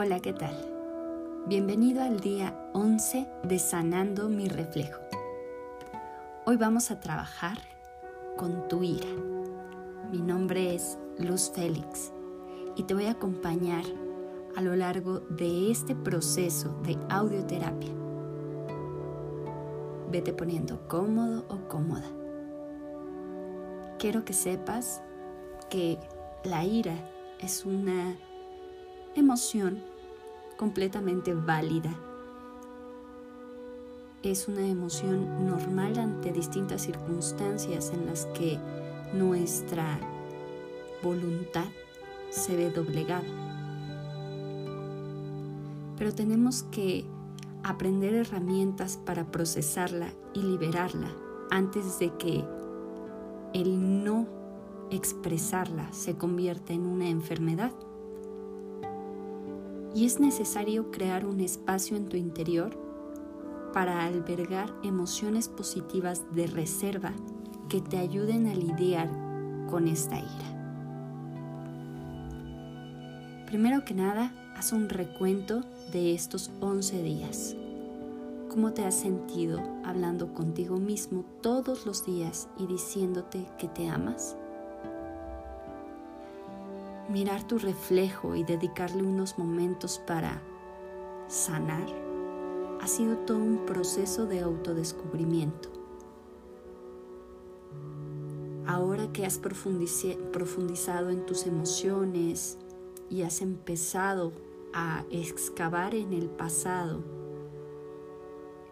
Hola, ¿qué tal? Bienvenido al día 11 de Sanando mi reflejo. Hoy vamos a trabajar con tu ira. Mi nombre es Luz Félix y te voy a acompañar a lo largo de este proceso de audioterapia. Vete poniendo cómodo o cómoda. Quiero que sepas que la ira es una emoción completamente válida. Es una emoción normal ante distintas circunstancias en las que nuestra voluntad se ve doblegada. Pero tenemos que aprender herramientas para procesarla y liberarla antes de que el no expresarla se convierta en una enfermedad y es necesario crear un espacio en tu interior para albergar emociones positivas de reserva que te ayuden a lidiar con esta ira. Primero que nada, haz un recuento de estos 11 días. ¿Cómo te has sentido hablando contigo mismo todos los días y diciéndote que te amas? Mirar tu reflejo y dedicarle unos momentos para sanar ha sido todo un proceso de autodescubrimiento. Ahora que has profundizado en tus emociones y has empezado a excavar en el pasado,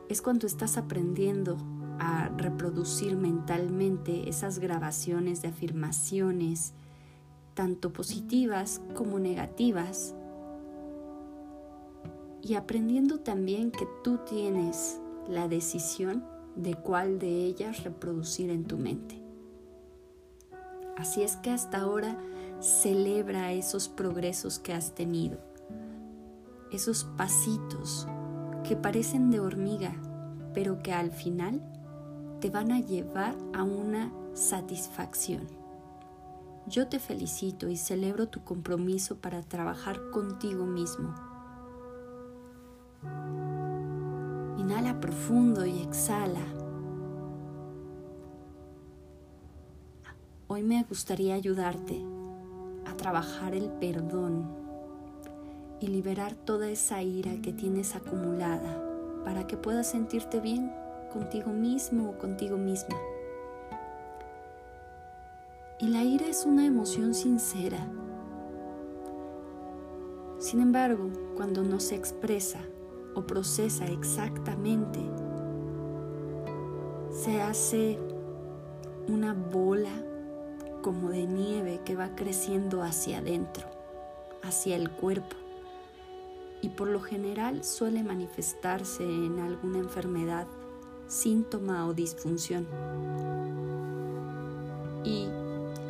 es cuando estás aprendiendo a reproducir mentalmente esas grabaciones de afirmaciones, tanto positivas como negativas, y aprendiendo también que tú tienes la decisión de cuál de ellas reproducir en tu mente. Así es que hasta ahora celebra esos progresos que has tenido, esos pasitos que parecen de hormiga, pero que al final te van a llevar a una satisfacción. Yo te felicito y celebro tu compromiso para trabajar contigo mismo. Inhala profundo y exhala. Hoy me gustaría ayudarte a trabajar el perdón y liberar toda esa ira que tienes acumulada para que puedas sentirte bien contigo mismo o contigo misma. Y la ira es una emoción sincera. Sin embargo, cuando no se expresa o procesa exactamente, se hace una bola como de nieve que va creciendo hacia adentro, hacia el cuerpo. Y por lo general suele manifestarse en alguna enfermedad, síntoma o disfunción. Y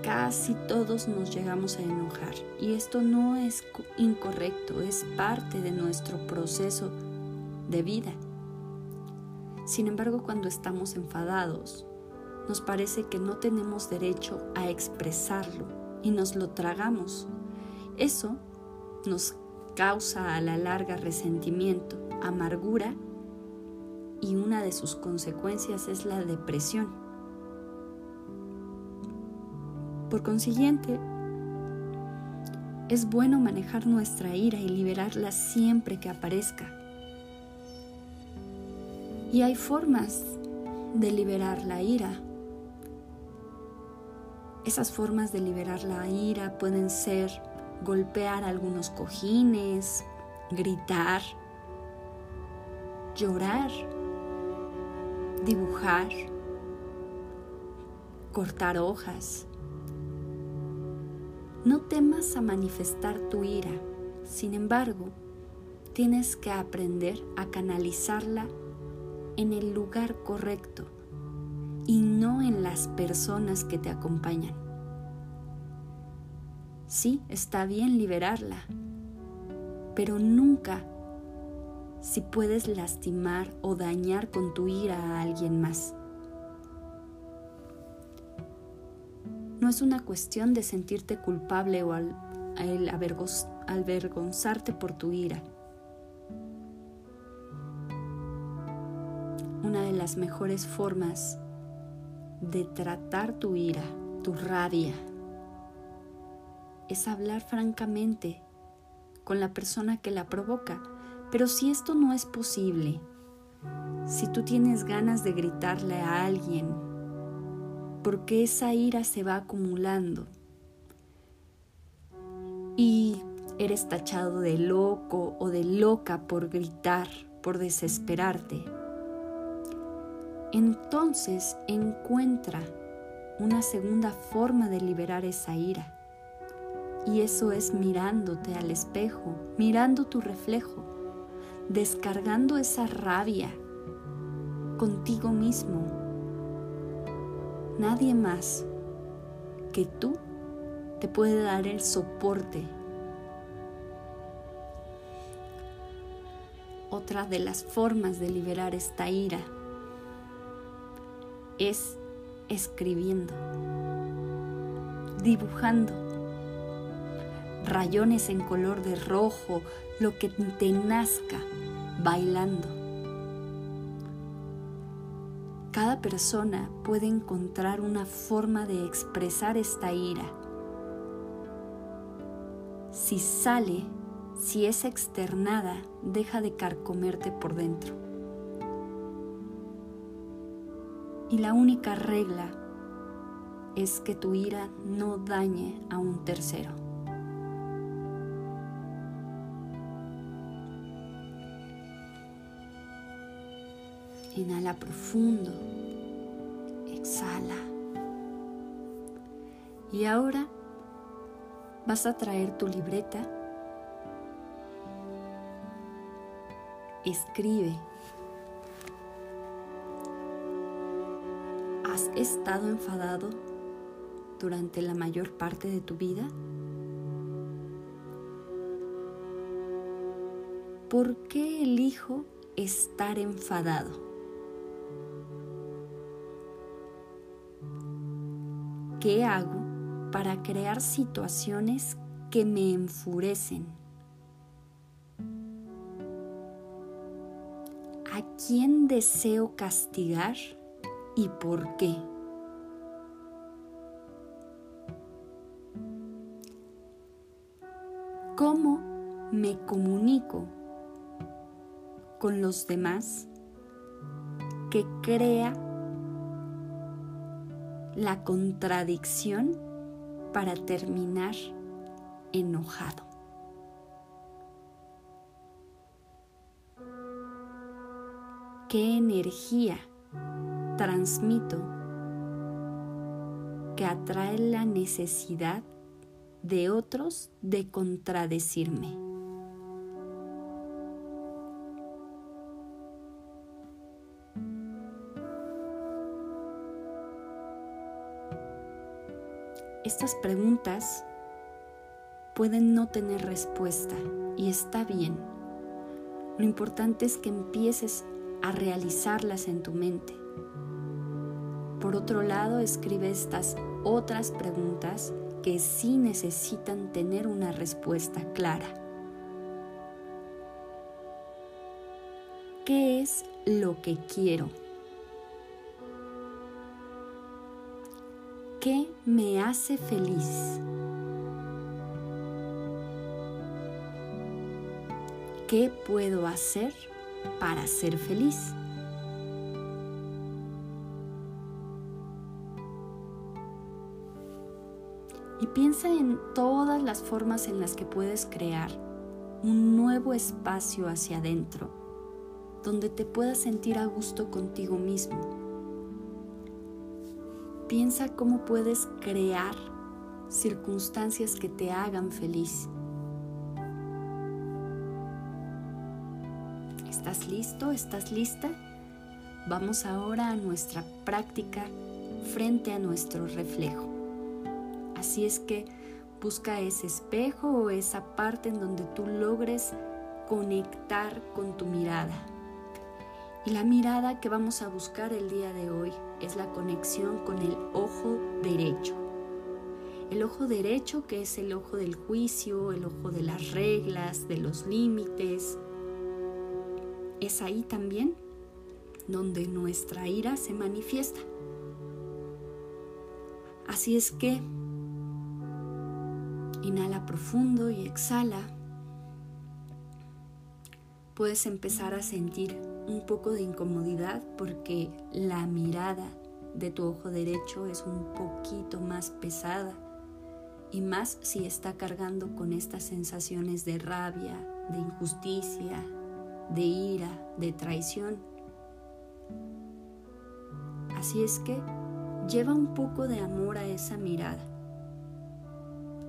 casi todos nos llegamos a enojar y esto no es incorrecto, es parte de nuestro proceso de vida. Sin embargo, cuando estamos enfadados, nos parece que no tenemos derecho a expresarlo y nos lo tragamos. Eso nos causa a la larga resentimiento, amargura y una de sus consecuencias es la depresión. Por consiguiente, es bueno manejar nuestra ira y liberarla siempre que aparezca. Y hay formas de liberar la ira. Esas formas de liberar la ira pueden ser golpear algunos cojines, gritar, llorar, dibujar, cortar hojas, no temas a manifestar tu ira, sin embargo, tienes que aprender a canalizarla en el lugar correcto y no en las personas que te acompañan. Sí, está bien liberarla, pero nunca si puedes lastimar o dañar con tu ira a alguien más. No es una cuestión de sentirte culpable o el avergonzarte por tu ira. Una de las mejores formas de tratar tu ira, tu rabia, es hablar francamente con la persona que la provoca. Pero si esto no es posible, si tú tienes ganas de gritarle a alguien, porque esa ira se va acumulando y eres tachado de loco o de loca por gritar, por desesperarte, entonces encuentra una segunda forma de liberar esa ira. Y eso es mirándote al espejo, mirando tu reflejo, descargando esa rabia contigo mismo. Nadie más que tú te puede dar el soporte. Otra de las formas de liberar esta ira es escribiendo, dibujando, rayones en color de rojo, lo que te nazca, bailando. Cada persona puede encontrar una forma de expresar esta ira. Si sale, si es externada, deja de carcomerte por dentro. Y la única regla es que tu ira no dañe a un tercero. Inhala profundo, exhala. Y ahora vas a traer tu libreta, escribe ¿Has estado enfadado durante la mayor parte de tu vida? ¿Por qué elijo estar enfadado? ¿Qué hago para crear situaciones que me enfurecen? ¿A quién deseo castigar? y por qué. ¿Cómo me comunico con los demás que crea la contradicción para terminar enojado? ¿Qué energía transmito que atrae la necesidad de otros de contradecirme. Estas preguntas pueden no tener respuesta y está bien. Lo importante es que empieces a realizarlas en tu mente. Por otro lado, escribe estas otras preguntas que sí necesitan tener una respuesta clara. ¿Qué es lo que quiero? ¿Qué me hace feliz? ¿Qué puedo hacer para ser feliz. Y piensa en todas las formas en las que puedes crear un nuevo espacio hacia adentro, donde te puedas sentir a gusto contigo mismo. Piensa cómo puedes crear circunstancias que te hagan feliz ¿Estás listo? ¿Estás lista? Vamos ahora a nuestra práctica frente a nuestro reflejo. Así es que busca ese espejo o esa parte en donde tú logres conectar con tu mirada. Y la mirada que vamos a buscar el día de hoy es la conexión con el ojo derecho. El ojo derecho, que es el ojo del juicio, el ojo de las reglas, de los límites, es ahí también donde nuestra ira se manifiesta. Así es que inhala profundo y exhala. Puedes empezar a sentir un poco de incomodidad porque la mirada de tu ojo derecho es un poquito más pesada y más si está cargando con estas sensaciones de rabia, de injusticia, de ira, de traición. Así es que lleva un poco de amor a esa mirada.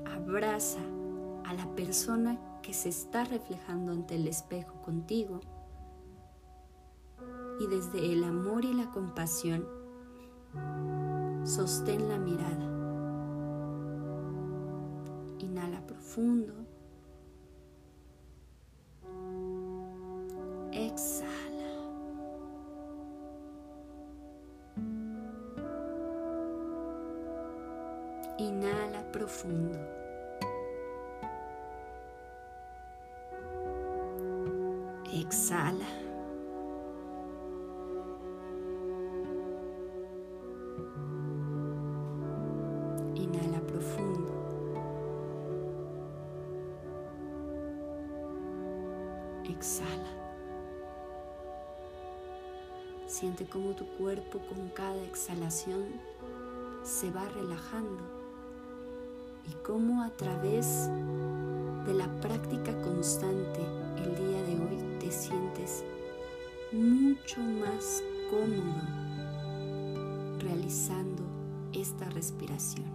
Abraza a la persona que se está reflejando ante el espejo contigo y desde el amor y la compasión sostén la mirada. Inhala profundo. Exhala. Inhala profundo. Exhala. Tu cuerpo con cada exhalación se va relajando y cómo a través de la práctica constante el día de hoy te sientes mucho más cómodo realizando esta respiración.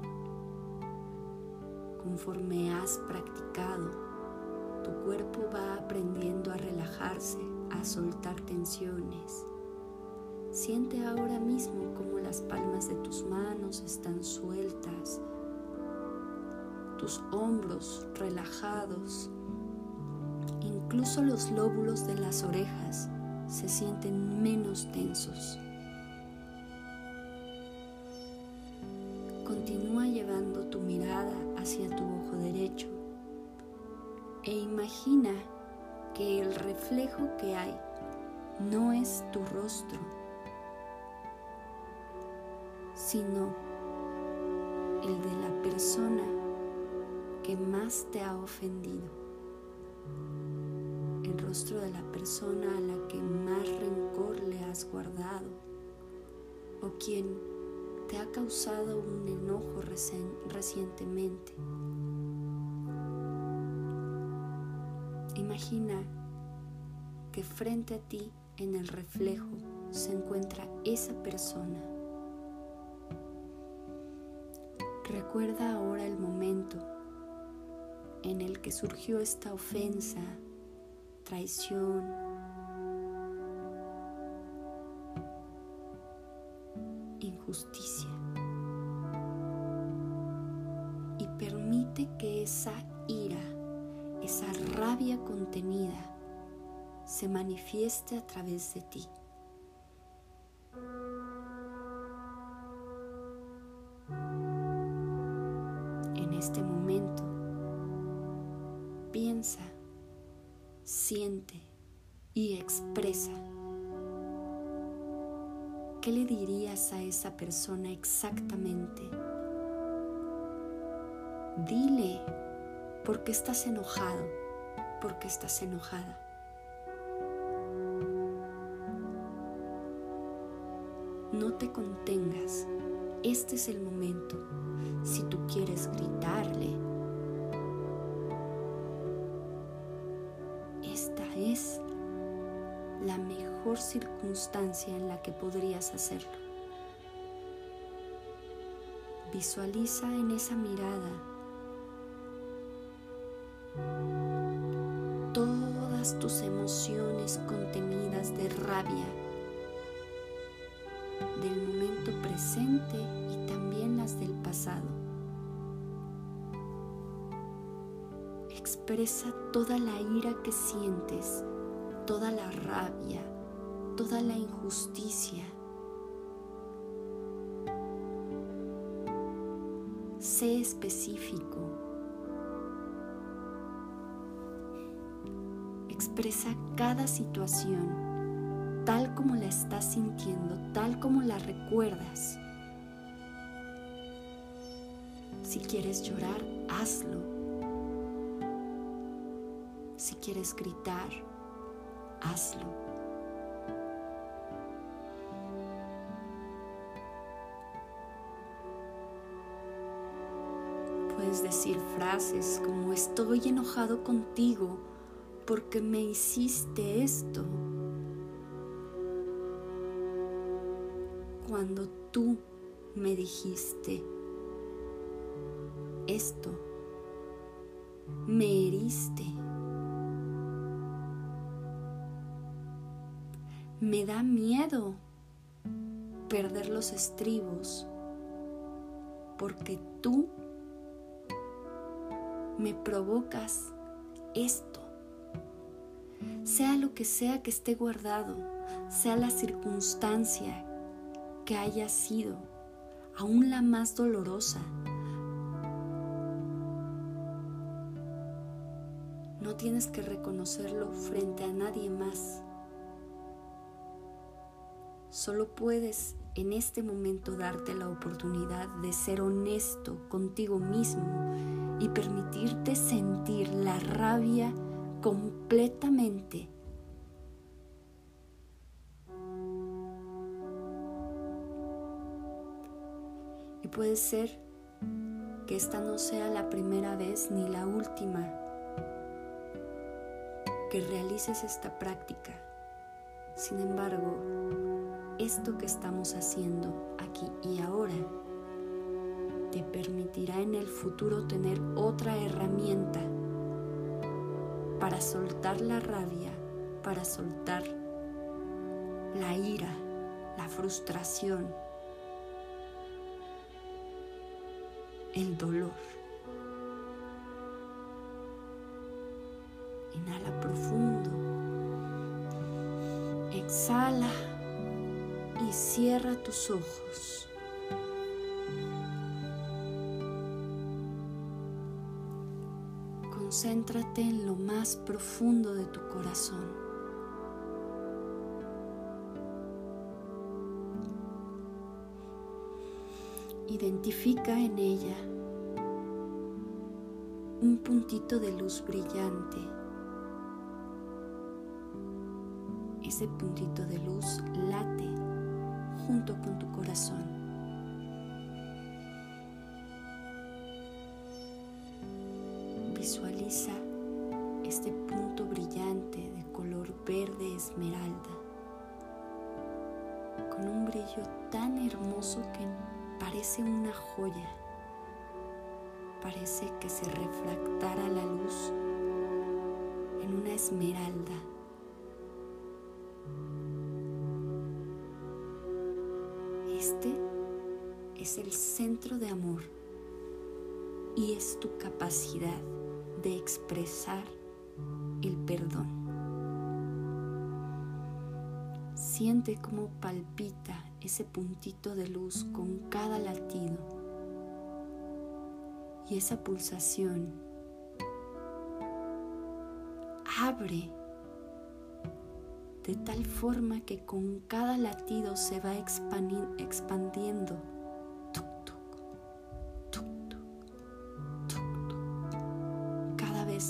Conforme has practicado, tu cuerpo va aprendiendo a relajarse, a soltar tensiones. Siente ahora mismo cómo las palmas de tus manos están sueltas, tus hombros relajados, incluso los lóbulos de las orejas se sienten menos tensos. Continúa llevando tu mirada hacia tu ojo derecho e imagina que el reflejo que hay no es tu rostro, sino el de la persona que más te ha ofendido, el rostro de la persona a la que más rencor le has guardado o quien te ha causado un enojo recientemente. Imagina que frente a ti en el reflejo se encuentra esa persona. Recuerda ahora el momento en el que surgió esta ofensa, traición, injusticia. Y permite que esa ira, esa rabia contenida, se manifieste a través de ti. Piensa, siente y expresa. ¿Qué le dirías a esa persona exactamente? Dile por qué estás enojado, por qué estás enojada. No te contengas, este es el momento. Si tú quieres gritarle, circunstancia en la que podrías hacerlo. Visualiza en esa mirada todas tus emociones contenidas de rabia del momento presente y también las del pasado. Expresa toda la ira que sientes, toda la rabia, toda la injusticia. sé específico. Expresa cada situación tal como la estás sintiendo, tal como la recuerdas. Si quieres llorar, hazlo. Si quieres gritar, hazlo. Decir frases como estoy enojado contigo porque me hiciste esto. Cuando tú me dijiste esto, me heriste. Me da miedo perder los estribos porque tú me provocas esto. Sea lo que sea que esté guardado, sea la circunstancia que haya sido, aún la más dolorosa, no tienes que reconocerlo frente a nadie más. Solo puedes en este momento darte la oportunidad de ser honesto contigo mismo y permitirte sentir la rabia completamente. Y puede ser que esta no sea la primera vez ni la última que realices esta práctica. Sin embargo, esto que estamos haciendo aquí y ahora te permitirá en el futuro tener otra herramienta para soltar la rabia, para soltar la ira, la frustración, el dolor. Inhala profundo. Exhala y cierra tus ojos. Concéntrate en lo más profundo de tu corazón. Identifica en ella un puntito de luz brillante. Ese puntito de luz late junto con tu corazón. Este es el centro de amor y es tu capacidad de expresar el perdón. Siente cómo palpita ese puntito de luz con cada latido y esa pulsación abre de tal forma que con cada latido se va expandiendo.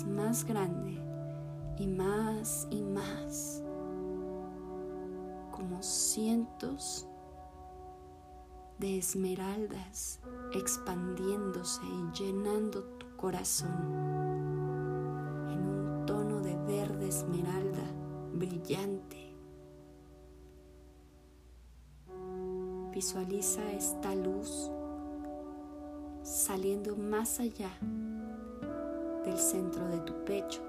Más grande y más y más, como cientos de esmeraldas expandiéndose y llenando tu corazón en un tono de verde esmeralda brillante. Visualiza esta luz saliendo más allá del centro de tu pecho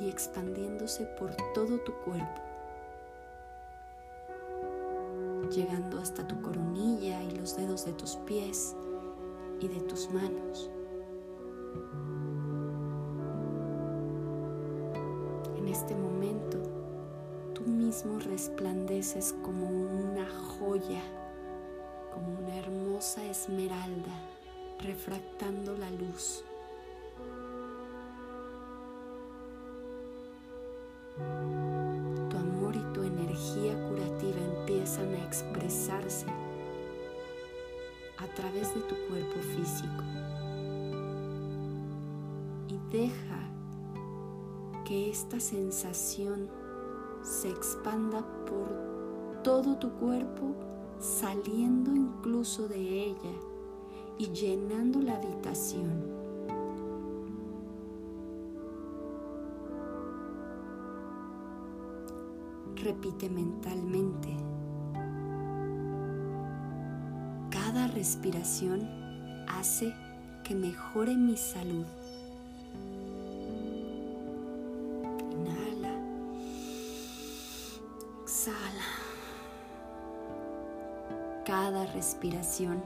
y expandiéndose por todo tu cuerpo, llegando hasta tu coronilla y los dedos de tus pies y de tus manos. Resplandeces como una joya, como una hermosa esmeralda refractando la luz. Tu amor y tu energía curativa empiezan a expresarse a través de tu cuerpo físico. Y deja que esta sensación se expanda por todo tu cuerpo, saliendo incluso de ella y llenando la habitación. Repite mentalmente. Cada respiración hace que mejore mi salud. Respiración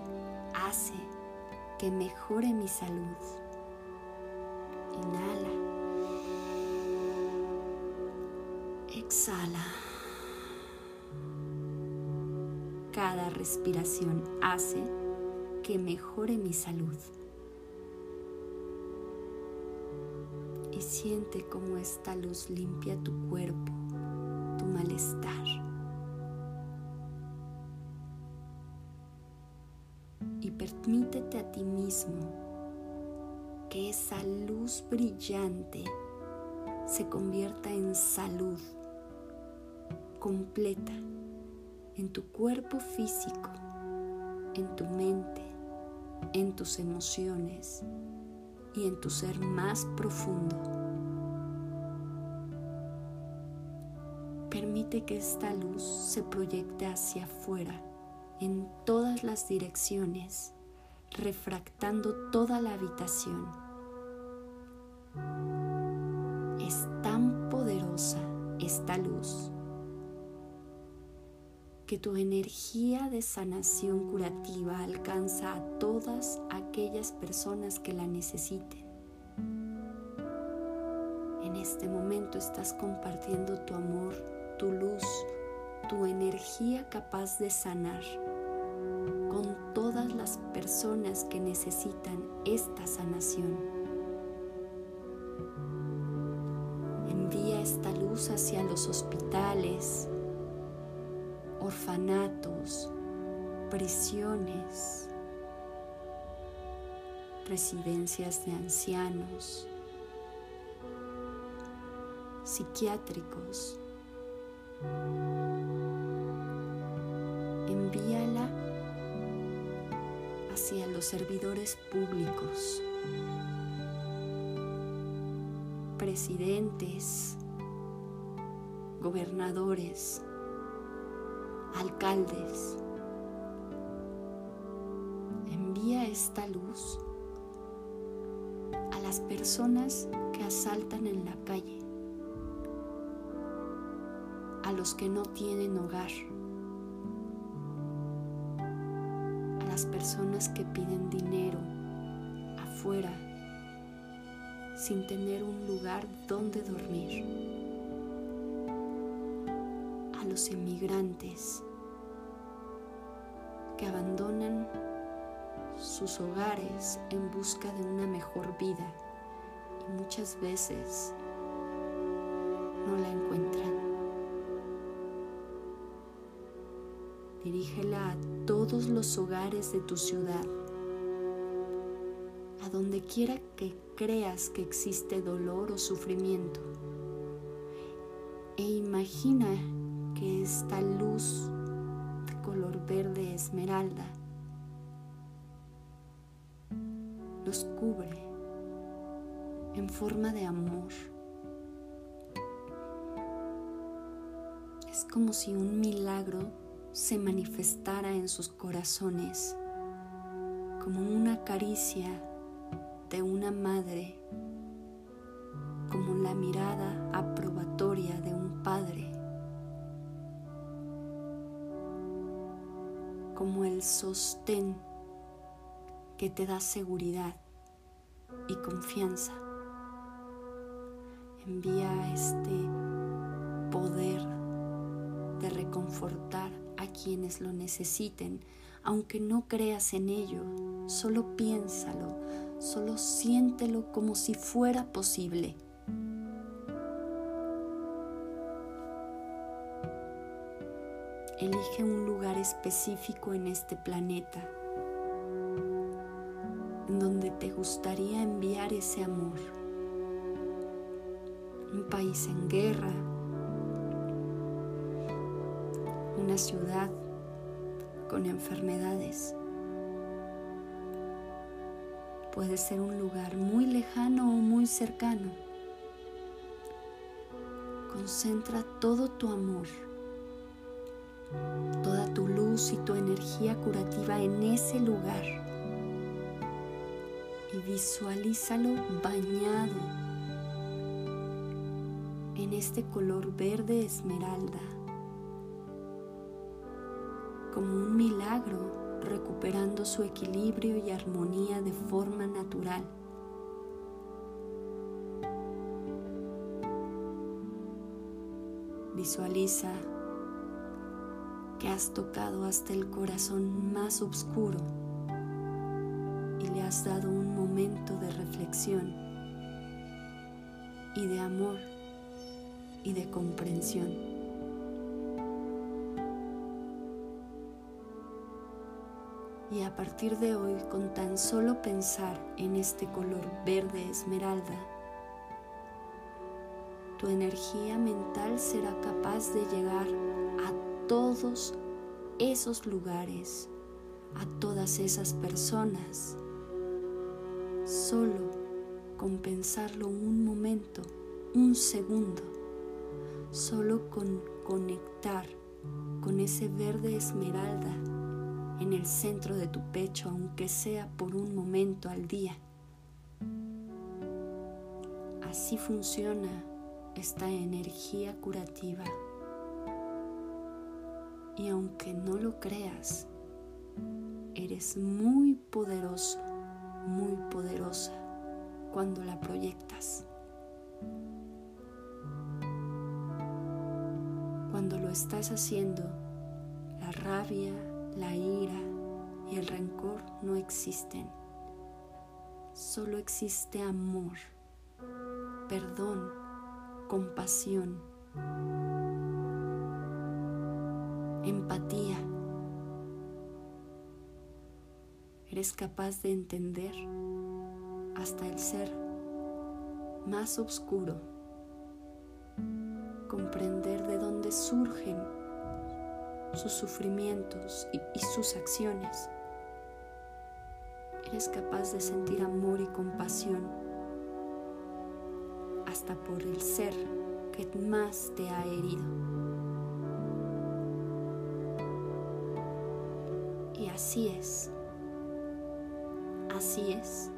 hace que mejore mi salud. Inhala. Exhala. Cada respiración hace que mejore mi salud. Y siente cómo esta luz limpia tu cuerpo, tu malestar. Permítete a ti mismo que esa luz brillante se convierta en salud completa en tu cuerpo físico, en tu mente, en tus emociones y en tu ser más profundo. Permite que esta luz se proyecte hacia afuera en todas las direcciones, refractando toda la habitación. Es tan poderosa esta luz que tu energía de sanación curativa alcanza a todas aquellas personas que la necesiten. En este momento estás compartiendo tu amor, tu luz, tu energía capaz de sanar todas las personas que necesitan esta sanación. Envía esta luz hacia los hospitales, orfanatos, prisiones, residencias de ancianos, psiquiátricos. Hacia los servidores públicos, presidentes, gobernadores, alcaldes. Envía esta luz a las personas que asaltan en la calle, a los que no tienen hogar, personas que piden dinero afuera sin tener un lugar donde dormir, a los inmigrantes que abandonan sus hogares en busca de una mejor vida y muchas veces Dirígela a todos los hogares de tu ciudad, a donde quiera que creas que existe dolor o sufrimiento. E imagina que esta luz color verde esmeralda los cubre en forma de amor. Es como si un milagro se manifestara en sus corazones, como una caricia de una madre, como la mirada aprobatoria de un padre. como el sostén que te da seguridad y confianza. Envía este poder de reconfortar a quienes lo necesiten, aunque no creas en ello, Solo piénsalo, solo siéntelo como si fuera posible. Elige un lugar específico en este planeta en donde te gustaría enviar ese amor. Un país en guerra, ciudad con enfermedades. Puede ser un lugar muy lejano o muy cercano. Concentra todo tu amor toda tu luz y tu energía curativa en ese lugar y visualízalo bañado en este color verde esmeralda, como un milagro recuperando su equilibrio y armonía de forma natural. Visualiza que has tocado hasta el corazón más oscuro y le has dado un momento de reflexión y de amor y de comprensión. Y a partir de hoy, con tan solo pensar en este color verde esmeralda, tu energía mental será capaz de llegar a todos esos lugares, a todas esas personas, solo con pensarlo un momento, un segundo, solo con conectar con ese verde esmeralda en el centro de tu pecho, aunque sea por un momento al día. Así funciona esta energía curativa. Y aunque no lo creas, eres muy poderoso, muy poderosa cuando la proyectas. Cuando lo estás haciendo, la rabia, la ira y el rencor no existen. Solo existe amor, perdón, compasión empatía. Eres capaz de entender hasta el ser más oscuro, comprender de dónde surgen sus sufrimientos y, y sus acciones. Eres capaz de sentir amor y compasión hasta por el ser que más te ha herido. Así es. Así es.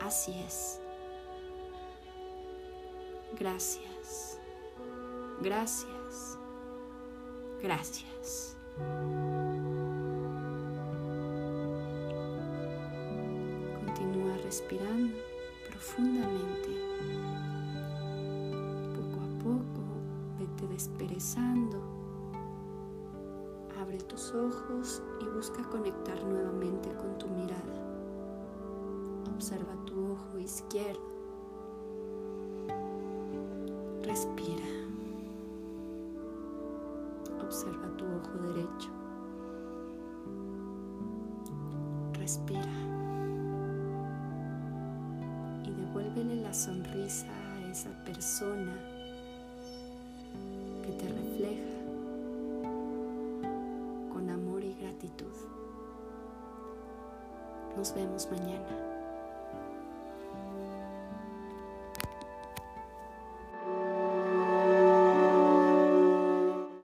Así es. Gracias. Gracias. Gracias. Continúa respirando profundamente. Poco a poco, vete desperezando Abre tus ojos y busca conectar nuevamente con tu mirada. Observa tu ojo izquierdo. Respira. Observa tu ojo derecho. Respira. Y devuélvele la sonrisa a esa persona que te refleja Nos vemos mañana.